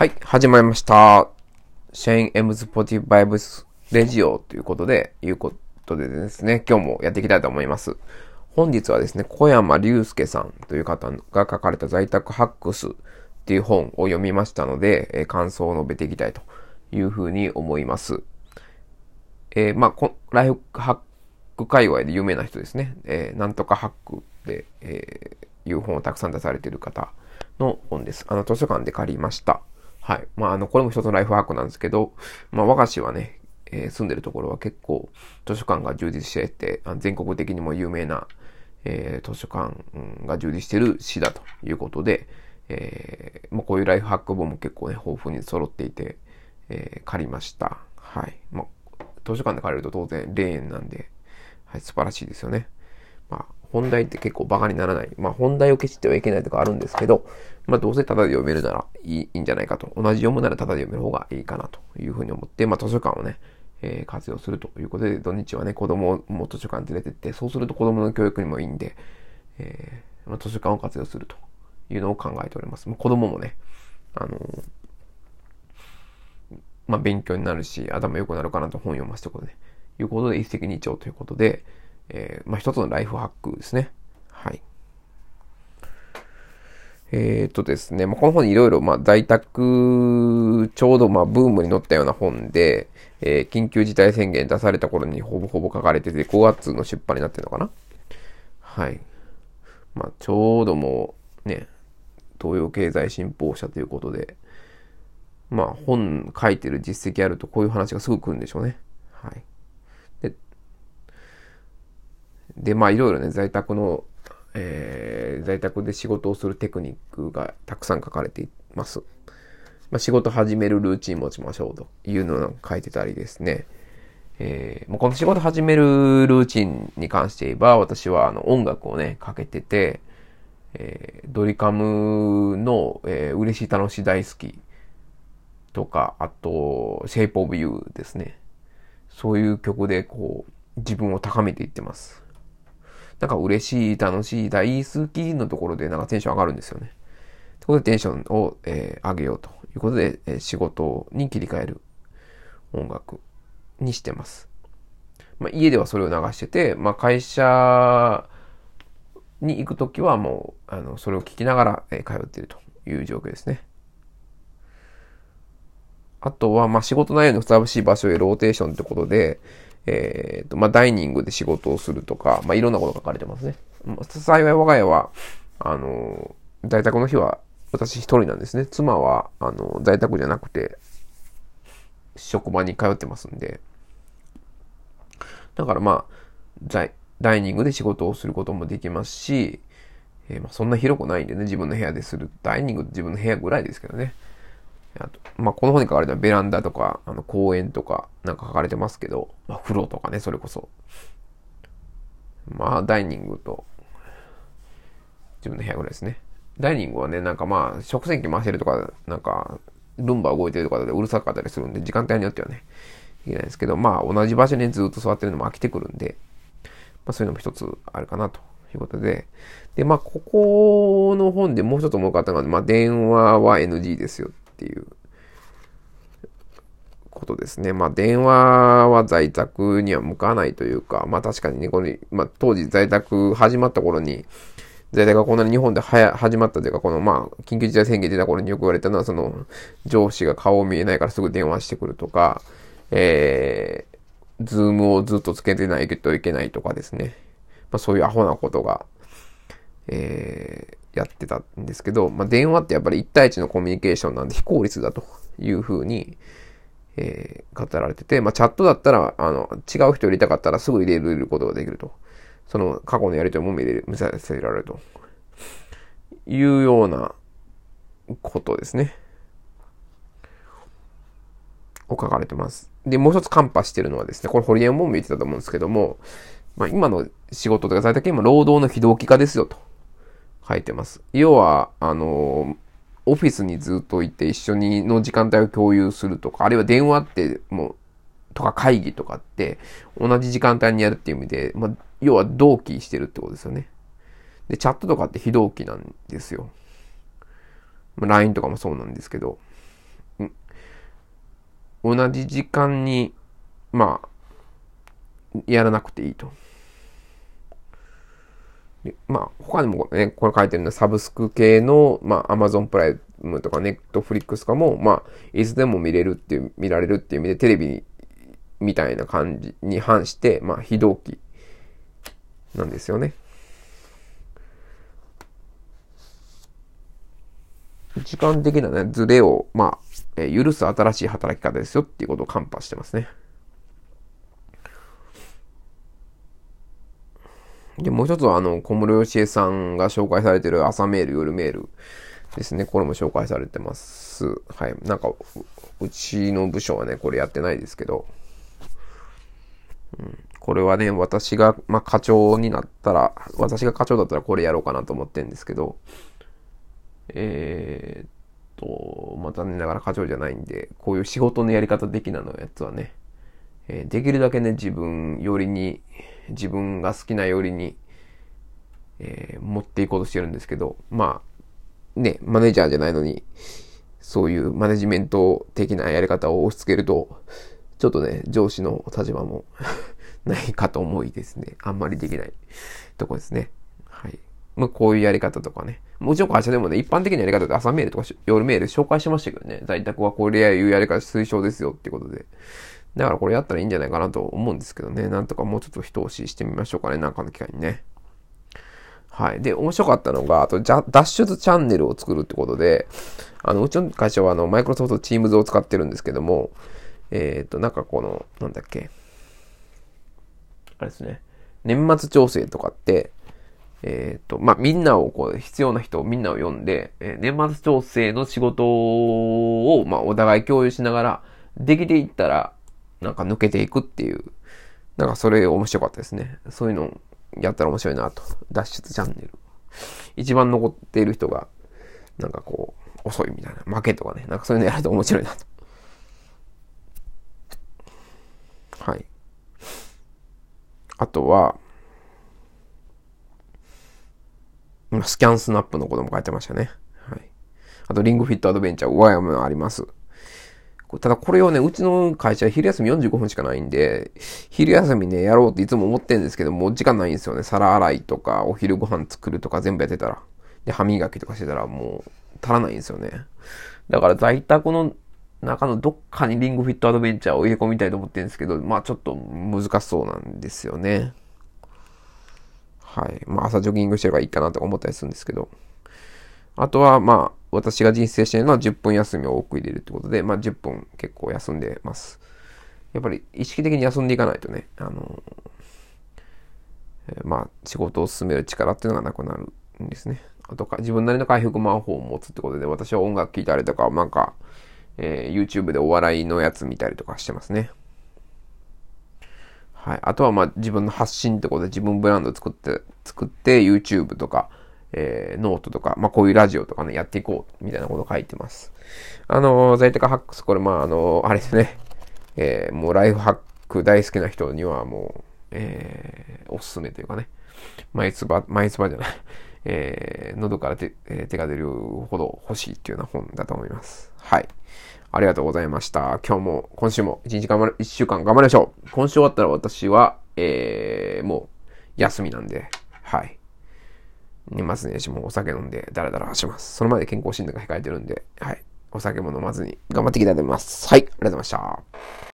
はい、始まりました。シェイン・エムズ・ポティブ・バイブス・レジオということで、いうことでですね、今日もやっていきたいと思います。本日はですね、小山隆介さんという方が書かれた在宅ハックスっていう本を読みましたので、えー感想を述べていきたいというふうに思います。えーまあ、ライフハック界隈で有名な人ですね。えーなんとかハックで、えいう本をたくさん出されている方の本です。あの、図書館で借りました。はい。まあ、あの、これも一つのライフハックなんですけど、まあ、我が市はね、えー住んでるところは結構図書館が充実していて、あの全国的にも有名な、えー図書館が充実している市だということで、えーまあ、こういうライフハック本も結構ね、豊富に揃っていて、えー借りました。はい。まあ、図書館で借りると当然霊園なんで、はい、素晴らしいですよね。まあ、本題って結構バカにならない。まあ、本題を消してはいけないとかあるんですけど、まあ、どうせタダで読めるならいいいいんじゃないかと。同じ読むならタダで読める方がいいかなというふうに思って、まあ、図書館をね、えー活用するということで、土日はね、子供も図書館連れてって、そうすると子供の教育にもいいんで、えーまあ、図書館を活用するというのを考えております。まあ子供もね、あのーまあ、勉強になるし、頭良くなるかなと本読ませてことで、いうことで一石二鳥ということで、えーまあ、一つのライフハックですね。はい。えー、とですね、まあ、この本にいろいろ、まあ、在宅、ちょうど、まあ、ブームに乗ったような本で、えー緊急事態宣言出された頃にほぼほぼ書かれてて、5月の出版になってるのかなはい。まあ、ちょうどもう、ね、東洋経済新報社ということで、まあ、本書いてる実績あるとこういう話がすぐ来るんでしょうね。はい。で、で、まあ、いろいろね、在宅の、えー在宅で仕事をするテクニックがたくさん書かれています。まあ、仕事始めるルーチン持ちましょうというのを書いてたりですね。えーもうこの仕事始めるルーチンに関して言えば、私はあの音楽をね、かけてて、えードリカムの、えー嬉しい楽しい大好きとか、あと、Shape of You ですね。そういう曲でこう、自分を高めていってます。なんか嬉しい、楽しい、大好きのところでなんかテンション上がるんですよね。ということでテンションを、えー上げようということで、えー仕事に切り替える音楽にしてます。まあ、家ではそれを流してて、まあ、会社に行くときはもう、あの、それを聞きながら、えー通っているという状況ですね。あとは、まあ、仕事内容にふさわしい場所へローテーションってことで、えっ、と、まあ、ダイニングで仕事をするとか、まあ、いろんなこと書かれてますね。幸い我が家は、あの、在宅の日は私一人なんですね。妻は、あの、在宅じゃなくて、職場に通ってますんで。だからまあ、在ダイニングで仕事をすることもできますし、えーまあ、そんな広くないんでね、自分の部屋でする。ダイニング自分の部屋ぐらいですけどね。あと、まあ、この本に書かれたベランダとか、あの、公園とか、なんか書かれてますけど、まあ、風呂とかね、それこそ。まあ、ダイニングと、自分の部屋ぐらいですね。ダイニングはね、なんかまあ、食洗機回してるとか、なんか、ルンバ動いてるとかでうるさかったりするんで、時間帯によってはね、いけないですけど、まあ、同じ場所にずっと座ってるのも飽きてくるんで、まあ、そういうのも一つあるかなということで、で、まあ、ここの本でもう一つ思う方が、まあ、電話は NG ですよていうことですね。まあ、電話は在宅には向かないというか、まあ、確かにね、この、まあ、当時在宅始まった頃に、在宅がこんなに日本で始まったというか、この、まあ、緊急事態宣言出た頃によく言われたのは、その、上司が顔見えないからすぐ電話してくるとか、えー、ズームをずっとつけてないといけないとかですね。まあ、そういうアホなことが、えー、やってたんですけど、まあ、電話ってやっぱり1対1のコミュニケーションなんで非効率だというふうに、えー、語られてて、まあ、チャットだったら、あの、違う人入れたかったらすぐ入れることができると。その過去のやりとりも見れる、見させられると。いうようなことですね。を書かれてます。で、もう一つカンパしてるのはですね、これホリエモンも言ってたと思うんですけども、まあ、今の仕事とか在宅今労働の非同期化ですよと書いてます。要は、あの、オフィスにずっといて一緒にの時間帯を共有するとか、あるいは電話ってもう、とか会議とかって同じ時間帯にやるっていう意味で、まあ、要は同期してるってことですよね。で、チャットとかって非同期なんですよ。まあ、LINE とかもそうなんですけど、同じ時間に、まあ、やらなくていいと。まあ、他にもね、これ書いてるのはサブスク系の、まあ、Amazon プライムとか Netflix とかも、まあ、いつでも見れるっていう、見られるっていう意味で、テレビみたいな感じに反して、まあ、非同期なんですよね。時間的なね、ズレを、まあ、え、許す新しい働き方ですよっていうことをカンパしてますね。で、もう一つは、あの、小室よしえさんが紹介されてる朝メール、夜メールですね。これも紹介されてます。はい。なんか、うちの部署はね、これやってないですけど、うん、これはね、私が、まあ、課長になったら、私が課長だったらこれやろうかなと思ってるんですけど、えー、っと、まあ、残念ながら課長じゃないんで、こういう仕事のやり方的なのやつはね、え、できるだけね、自分よりに、自分が好きなよりに、えー、持っていこうとしてるんですけど、まあ、ね、マネージャーじゃないのに、そういうマネジメント的なやり方を押し付けると、ちょっとね、上司の立場も ないかと思いですね。あんまりできないとこですね。はい。まあ、こういうやり方とかね。もちろん会社でもね、一般的なやり方で朝メールとか夜メール紹介しましたけどね。在宅はこれやいうやり方推奨ですよってことで。だからこれやったらいいんじゃないかなと思うんですけどね。なんとかもうちょっと一押ししてみましょうかね。なんかの機会にね。はい。で、面白かったのが、あと、脱出チャンネルを作るってことで、あの、うちの会社はあの、マイクロソフト Teams を使ってるんですけども、えっ、ー、と、なんかこの、なんだっけ。あれですね。年末調整とかって、えっ、ー、と、まあ、みんなをこう、必要な人をみんなを呼んで、えー、年末調整の仕事を、まあ、お互い共有しながら、できていったら、なんか抜けていくっていう、なんかそれ面白かったですね。そういうのやったら面白いなと。脱出チャンネル。一番残っている人が、なんかこう、遅いみたいな、負けとかね、なんかそういうのやると面白いなと。はい。あとは、スキャンスナップのことも書いてましたね。はい。あと、リングフィットアドベンチャー、ワイヤもあります。ただこれをね、うちの会社昼休み45分しかないんで、昼休みね、やろうっていつも思ってるんですけど、もう時間ないんですよね。皿洗いとか、お昼ご飯作るとか全部やってたら。で、歯磨きとかしてたらもう足らないんですよね。だから在宅の中のどっかにリングフィットアドベンチャーを入れ込みたいと思ってるんですけど、まあちょっと難しそうなんですよね。はい。まあ朝ジョギングしてればいいかなとか思ったりするんですけど。あとは、まあ、私が人生してるのは10分休みを多く入れるってことで、まあ10分結構休んでます。やっぱり意識的に休んでいかないとね、あの、ー、まあ仕事を進める力っていうのがなくなるんですね。あとか、自分なりの回復魔法を持つってことで、私は音楽聴いたりとか、なんか、えー、YouTube でお笑いのやつ見たりとかしてますね。はい。あとは、まあ、自分の発信ってことで自分ブランド作って、作って、YouTube とか、えー、ノートとか、まあ、こういうラジオとかね、やっていこう、みたいなこと書いてます。あのー、在宅ハックス、これ、まあ、あのー、あれですね、えー、もうライフハック大好きな人にはもう、えー、おすすめというかね、毎つば、毎つばじゃない、えー、喉から手,、えー、手が出るほど欲しいっていうような本だと思います。はい。ありがとうございました。今日も、今週も一日頑張る、一週間頑張りましょう。今週終わったら私は、えー、もう、休みなんで、はい。年末年始もうお酒飲んでダラダラします。その前で健康診断が控えてるんで、はい。お酒も飲まずに頑張っていきたいと思います。はい。ありがとうございました。